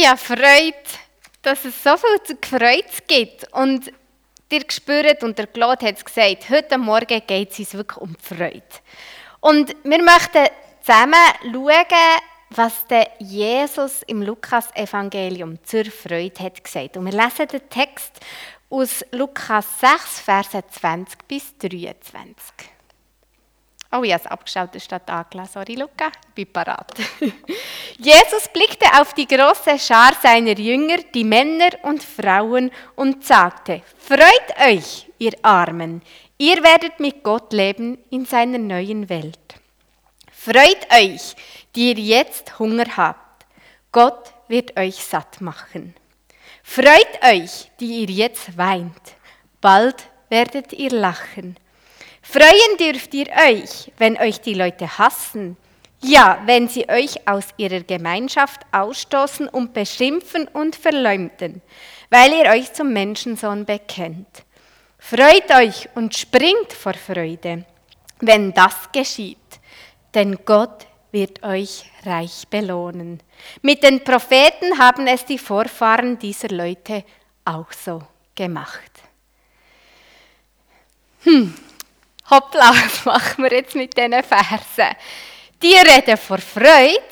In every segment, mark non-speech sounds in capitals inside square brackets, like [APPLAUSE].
Ich habe Freude, dass es so viel zu Freude gibt. Und ihr spürt, und der Claude hat es gesagt, heute Morgen geht es uns wirklich um Freude. Und wir möchten zusammen schauen, was der Jesus im Lukas-Evangelium zur Freude hat gesagt. Und wir lesen den Text aus Lukas 6, Verse 20 bis 23. Oh, ich habe es abgeschaut, statt angelesen. Sorry, Luca, ich bin parat. [LAUGHS] Jesus blickte auf die große Schar seiner Jünger, die Männer und Frauen, und sagte, Freut euch, ihr Armen, ihr werdet mit Gott leben in seiner neuen Welt. Freut euch, die ihr jetzt Hunger habt. Gott wird euch satt machen. Freut euch, die ihr jetzt weint. Bald werdet ihr lachen. Freuen dürft ihr euch, wenn euch die Leute hassen. Ja, wenn sie euch aus ihrer Gemeinschaft ausstoßen und beschimpfen und verleumden, weil ihr euch zum Menschensohn bekennt. Freut euch und springt vor Freude, wenn das geschieht, denn Gott wird euch reich belohnen. Mit den Propheten haben es die Vorfahren dieser Leute auch so gemacht. Hm, hoppla, [LAUGHS] was machen wir jetzt mit diesen Versen? Die reden vor Freude,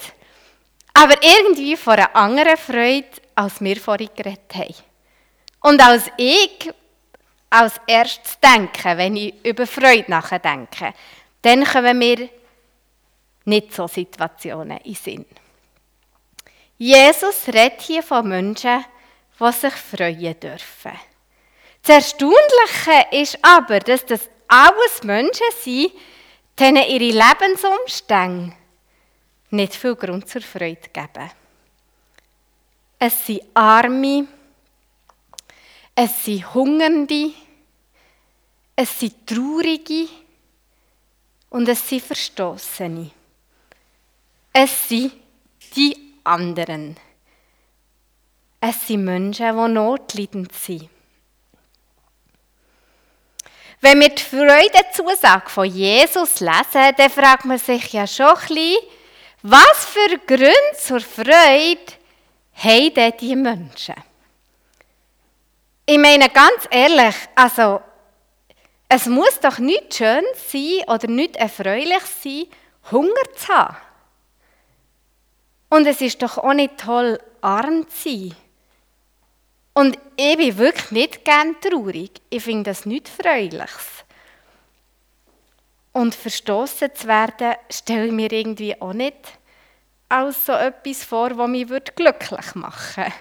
aber irgendwie vor einer anderen Freude, als wir vorhin geredet haben. Und als ich als erstes denke, wenn ich über Freude nachdenke, dann kommen mir nicht so Situationen in Sinn. Jesus redet hier von Menschen, die sich freuen dürfen. Das Erstaunliche ist aber, dass das alles Menschen sind, denen ihre Lebensumstände nicht viel Grund zur Freude geben. Es sind Arme, es sind Hungernde, es sind Traurige und es sind Verstoßene. Es sind die anderen. Es sind Menschen, die notleidend sind. Wenn wir die Freudenzusage von Jesus lesen, dann fragt man sich ja schon ein bisschen, was für Gründe zur Freude haben denn die Menschen? Ich meine ganz ehrlich, also es muss doch nicht schön sein oder nicht erfreulich sein, Hunger zu haben. Und es ist doch auch nicht toll, arm zu sein. Und ich bin wirklich nicht gern traurig. Ich finde das nicht Freuliches. Und verstoßen zu werden, stelle ich mir irgendwie auch nicht als so etwas vor, was mich glücklich machen würde.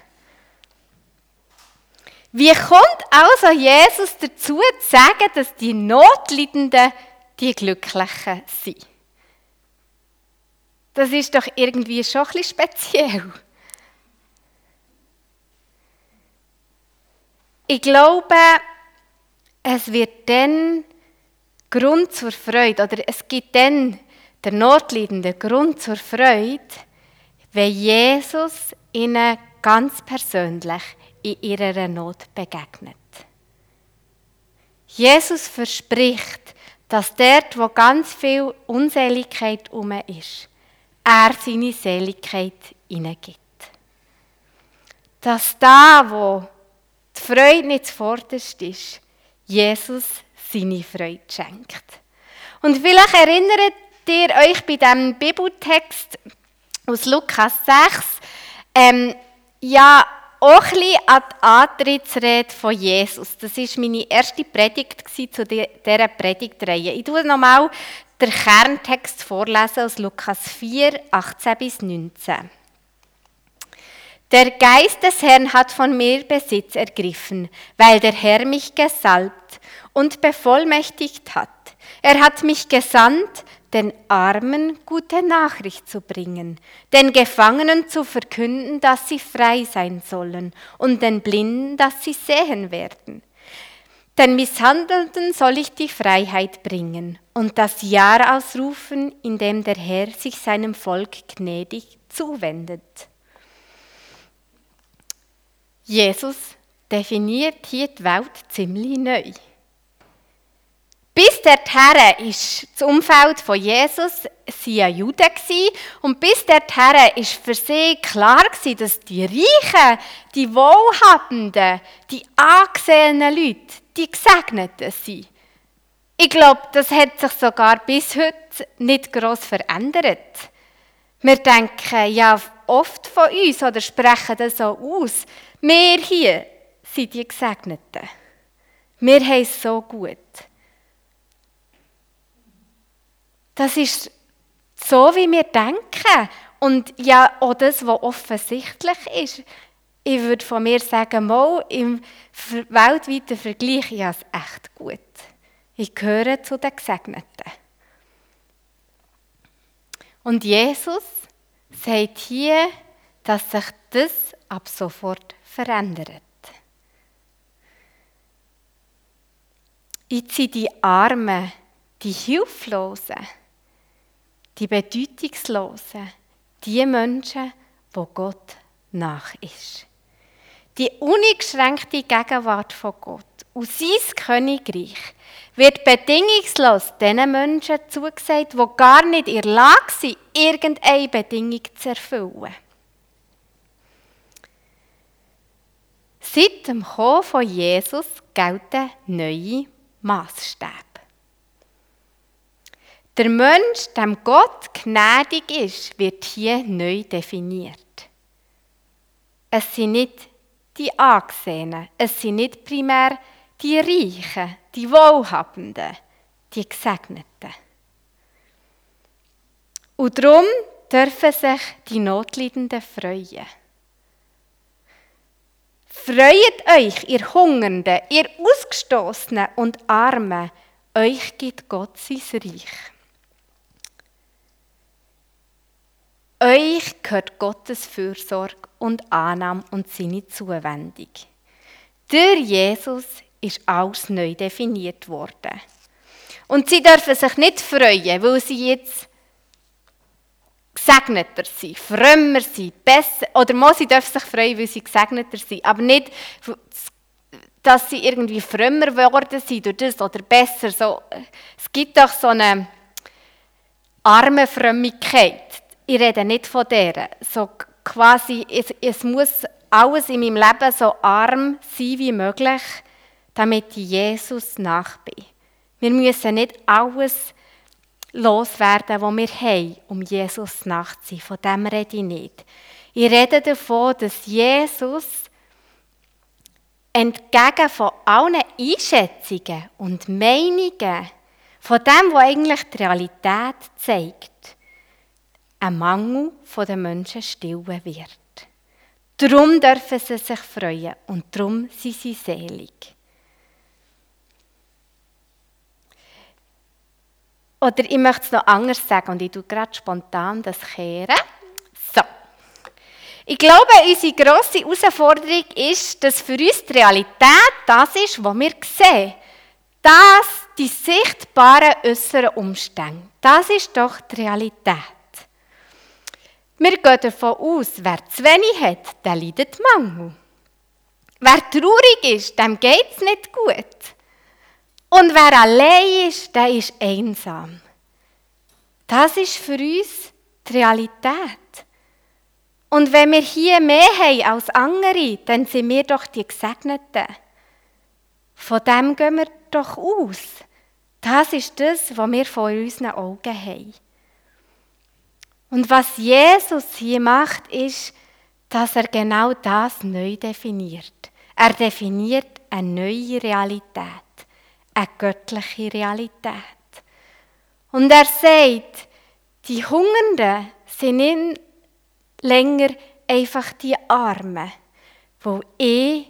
Wie kommt also Jesus dazu, zu sagen, dass die Notleidenden die Glücklichen sind? Das ist doch irgendwie schon ein bisschen speziell. Ich glaube, es wird dann Grund zur Freude, oder es gibt dann der Notleidende Grund zur Freude, wenn Jesus ihnen ganz persönlich in ihrer Not begegnet. Jesus verspricht, dass dort, wo ganz viel Unseligkeit um ist, er seine Seligkeit hineingibt. Dass da, wo die Freude nicht zuvorderst ist, Jesus seine Freude schenkt. Und vielleicht erinnert ihr euch bei diesem Bibeltext aus Lukas 6, ähm, ja, auch ein bisschen an die Antrittsrede von Jesus. Das war meine erste Predigt zu dieser Predigtreihe. Ich tue nochmal den Kerntext vorlesen aus Lukas 4, 18 bis 19. Der Geist des Herrn hat von mir Besitz ergriffen, weil der Herr mich gesalbt und bevollmächtigt hat. Er hat mich gesandt, den Armen gute Nachricht zu bringen, den Gefangenen zu verkünden, dass sie frei sein sollen und den Blinden, dass sie sehen werden. Den Misshandelten soll ich die Freiheit bringen und das Jahr ausrufen, in dem der Herr sich seinem Volk gnädig zuwendet. Jesus definiert hier die Welt ziemlich neu. Bis dorthin ist das Umfeld von Jesus sie ein Jude und bis dorthin ist für sie klar dass die Reichen, die Wohlhabenden, die angesehenen Leute, die Gesegneten sind. Ich glaube, das hat sich sogar bis heute nicht groß verändert. Wir denken ja oft von uns oder sprechen das so aus. Wir hier sind die Gesegneten. Wir haben es so gut. Das ist so, wie wir denken. Und ja, auch das, was offensichtlich ist. Ich würde von mir sagen, mal im weltweiten Vergleich, ja, es echt gut. Ich gehöre zu den Gesegneten. Und Jesus sagt hier, dass sich das ab sofort verändert. Ich ziehe die Armen, die Hilflosen, die Bedeutungslosen, die Menschen, wo Gott nach ist. Die uneingeschränkte Gegenwart von Gott und sein Königreich wird bedingungslos den Menschen zugesagt, die gar nicht in der Lage sind, irgendeine Bedingung zu erfüllen. Seit dem Kommen von Jesus gelten neue Maßstäbe. Der Mensch, dem Gott gnädig ist, wird hier neu definiert. Es sind nicht die Angesehenen, es sind nicht primär die Reichen, die Wohlhabenden, die Gesegneten. Und darum dürfen sich die Notleidenden freuen. Freut euch, ihr Hungernden, ihr Ausgestoßenen und Armen, euch gibt Gott sein Reich. Euch gehört Gottes Fürsorge und Annahme und seine Zuwendung. Durch Jesus ist alles neu definiert worden. Und sie dürfen sich nicht freuen, weil sie jetzt gesegneter sind, frömmer sind, besser, oder mal, sie dürfen sich freuen, weil sie gesegneter sind, aber nicht, dass sie irgendwie frömmer geworden sind durch das oder besser. So, es gibt doch so eine arme Frömmigkeit ich rede nicht von der. So quasi, es, es muss alles in meinem Leben so arm sein wie möglich, damit ich Jesus nach bin. Wir müssen nicht alles loswerden, was wir haben, um Jesus nachzuziehen. Von dem rede ich nicht. Ich rede davon, dass Jesus entgegen von allen Einschätzungen und Meinungen, von dem, was eigentlich die Realität zeigt, ein Mangel der Menschen stillen wird. Darum dürfen sie sich freuen und darum sind sie selig. Oder ich möchte es noch anders sagen und ich tue gerade spontan das kehren. So. Ich glaube, unsere grosse Herausforderung ist, dass für uns die Realität das ist, was wir sehen. Das, die sichtbaren äußeren Umstände. Das ist doch die Realität. Wir gehen davon aus, wer zu wenig hat, der leidet Mangel. Wer traurig ist, dem geht es nicht gut. Und wer allein ist, der ist einsam. Das ist für uns die Realität. Und wenn wir hier mehr haben als andere, dann sind wir doch die Gesegneten. Von dem gehen wir doch aus. Das ist das, was wir vor unseren Augen haben. Und was Jesus hier macht, ist, dass er genau das neu definiert. Er definiert eine neue Realität, eine göttliche Realität. Und er sagt, die Hungernden sind nicht länger einfach die Armen, wo ich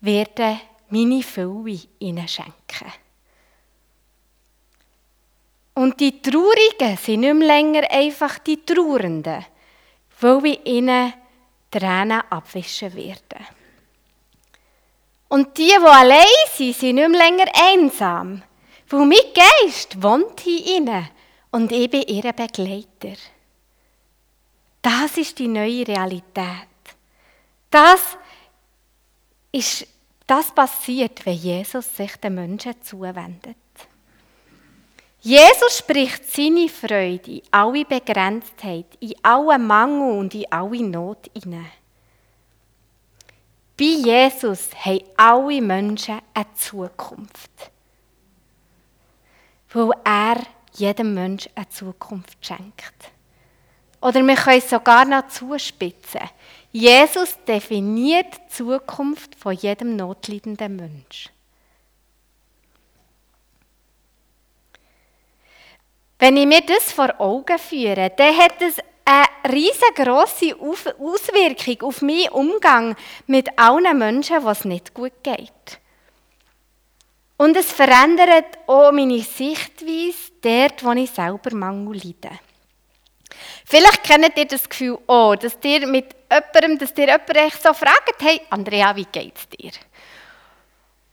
werde meine Fülle ihnen schenken. Und die Traurigen sind nicht mehr länger einfach die Trauernden, weil wir ihnen Tränen abwischen werden. Und die, die allein sind, sind nicht mehr länger einsam, weil mein Geist wohnt in ihnen und ich bin ihr Begleiter. Das ist die neue Realität. Das ist, das passiert, wenn Jesus sich den Menschen zuwendet. Jesus spricht seine Freude in alle Begrenztheit, in alle Mangel und in alle Not hinein. Bei Jesus haben alle Menschen eine Zukunft. Weil er jedem Menschen eine Zukunft schenkt. Oder wir können es sogar noch zuspitzen. Jesus definiert die Zukunft von jedem notleidenden Menschen. Wenn ich mir das vor Augen führe, dann hat es eine riesengroße Auswirkung auf meinen Umgang mit allen Menschen, was nicht gut geht. Und es verändert auch meine Sichtweise dort, wo ich selber Mangel leide. Vielleicht kennt ihr das Gefühl auch, dass ihr mit jemandem, dass ihr jemanden so fragt, hey, Andrea, wie geht's dir?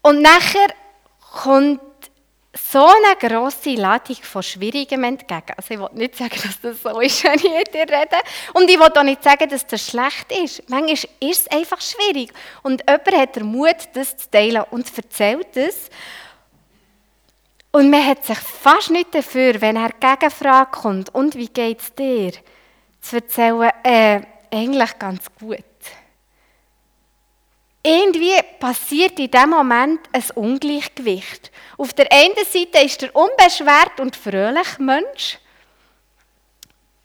Und nachher kommt so eine grosse Ladung von Schwierigen entgegen. Also ich will nicht sagen, dass das so ist, [LAUGHS] wenn ich mit dir rede. Und ich will auch nicht sagen, dass das schlecht ist. Manchmal ist es einfach schwierig. Und jemand hat den Mut, das zu teilen und erzählt es. Und man hat sich fast nicht dafür, wenn er Gegenfrage kommt, und wie geht es dir, zu erzählen, äh, eigentlich ganz gut. Irgendwie passiert in diesem Moment ein Ungleichgewicht. Auf der einen Seite ist der unbeschwert und fröhliche Mensch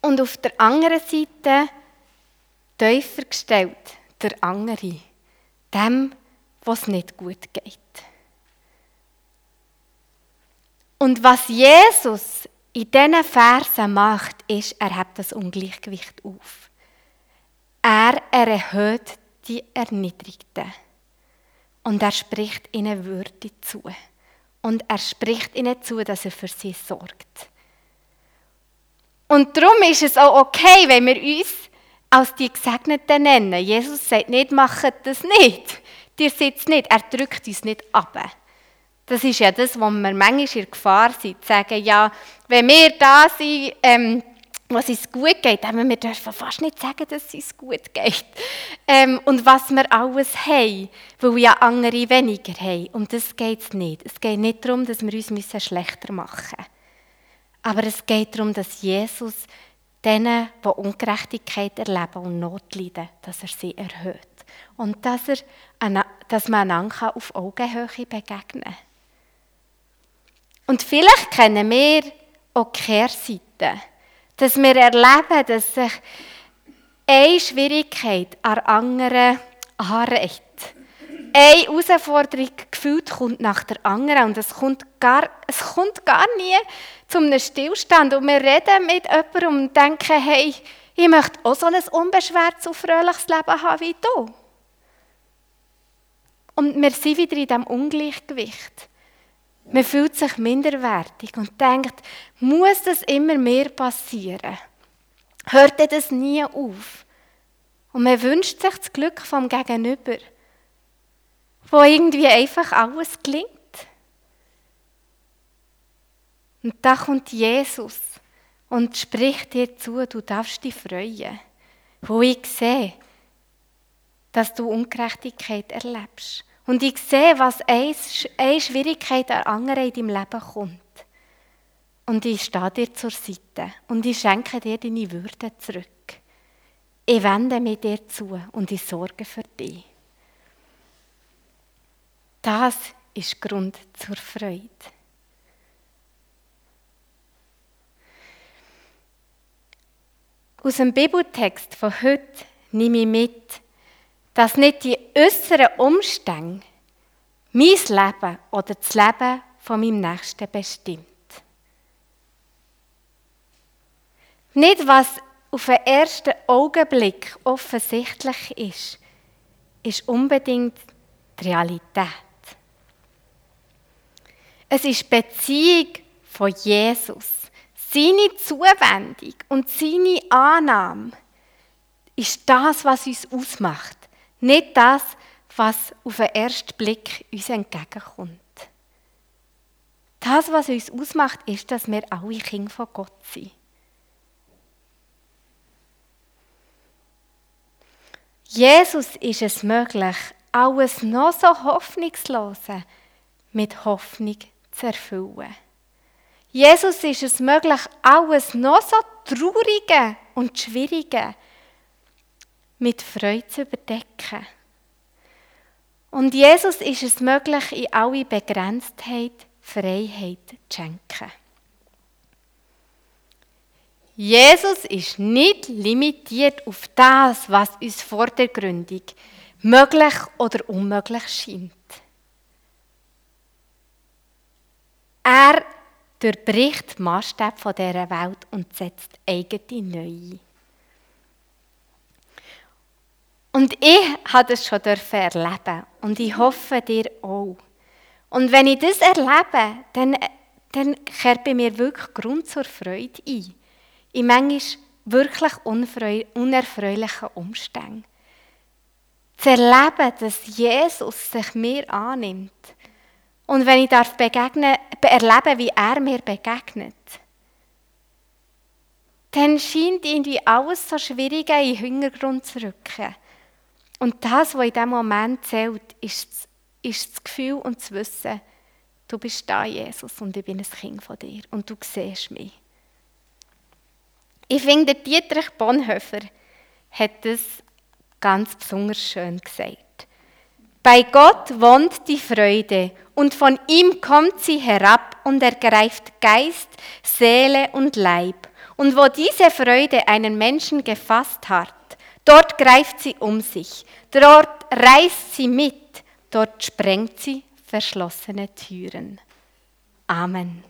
und auf der anderen Seite tiefer gestellt der andere, dem, was nicht gut geht. Und was Jesus in diesen Versen macht, ist, er hebt das Ungleichgewicht auf. Er erhöht die Erniedrigten. Und er spricht ihnen Würde zu. Und er spricht ihnen zu, dass er für sie sorgt. Und darum ist es auch okay, wenn wir uns als die Gesegneten nennen. Jesus sagt nicht, macht das nicht. Dir sitzt nicht, er drückt uns nicht ab. Das ist ja das, wo wir manchmal in Gefahr sind, zu sagen, ja, wenn wir da sind, ähm, was es gut geht, aber wir dürfen fast nicht sagen, dass es uns gut geht. Ähm, und was wir alles haben, weil ja andere weniger haben. Und das geht es nicht. Es geht nicht darum, dass wir uns schlechter machen müssen. Aber es geht darum, dass Jesus denen, die Ungerechtigkeit erleben und Not leiden, dass er sie erhöht. Und dass, er, dass man einander auf Augenhöhe begegnen kann. Und vielleicht kennen wir auch Kehrseiten dass wir erleben, dass sich eine Schwierigkeit an anderen anreicht. Eine Herausforderung gefühlt kommt nach der anderen und es kommt gar, es kommt gar nie zu einem Stillstand. Und wir reden mit jemandem und denken, hey, ich möchte auch so ein unbeschwertes und fröhliches Leben haben wie du. Und wir sind wieder in diesem Ungleichgewicht. Man fühlt sich minderwertig und denkt, muss das immer mehr passieren? Hört das nie auf? Und man wünscht sich das Glück vom Gegenüber, wo irgendwie einfach alles gelingt. Und da kommt Jesus und spricht dir zu, du darfst dich freuen, wo ich sehe, dass du Ungerechtigkeit erlebst. Und ich sehe, was eine Schwierigkeit an anderen in deinem Leben kommt. Und ich stehe dir zur Seite und ich schenke dir deine Würde zurück. Ich wende mich dir zu und ich sorge für dich. Das ist Grund zur Freude. Aus dem Bibeltext von heute nehme ich mit, dass nicht die äußeren Umstände mein Leben oder das Leben von meinem Nächsten bestimmt. Nicht, was auf den ersten Augenblick offensichtlich ist, ist unbedingt die Realität. Es ist die Beziehung von Jesus, seine Zuwendung und seine Annahme ist das, was uns ausmacht. Nicht das, was auf den ersten Blick uns entgegenkommt. Das, was uns ausmacht, ist, dass wir alle Kinder von Gott sind. Jesus ist es möglich, alles noch so Hoffnungslose mit Hoffnung zu erfüllen. Jesus ist es möglich, alles noch so Traurige und Schwierige mit Freude zu überdecken. Und Jesus ist es möglich, in alle Begrenztheit Freiheit zu schenken. Jesus ist nicht limitiert auf das, was uns vordergründig möglich oder unmöglich scheint. Er durchbricht Maßstäbe dieser Welt und setzt eigene neue. Und ich habe das schon erleben und ich hoffe dir auch. Und wenn ich das erlebe, dann, dann kehrt bei mir wirklich Grund zur Freude ein. In manchmal wirklich unerfreulichen Umständen. Zu erleben, dass Jesus sich mir annimmt. Und wenn ich darf begegnen, erleben, wie er mir begegnet, dann scheint irgendwie alles so schwierig in den Hintergrund zu rücken. Und das, was in diesem Moment zählt, ist, ist das Gefühl und das Wissen, du bist da, Jesus, und ich bin ein Kind von dir und du siehst mich. Ich finde, Dietrich Bonhoeffer hat es ganz besonders schön gesagt. Bei Gott wohnt die Freude und von ihm kommt sie herab und ergreift Geist, Seele und Leib. Und wo diese Freude einen Menschen gefasst hat, dort greift sie um sich, dort reißt sie mit, dort sprengt sie verschlossene Türen. Amen.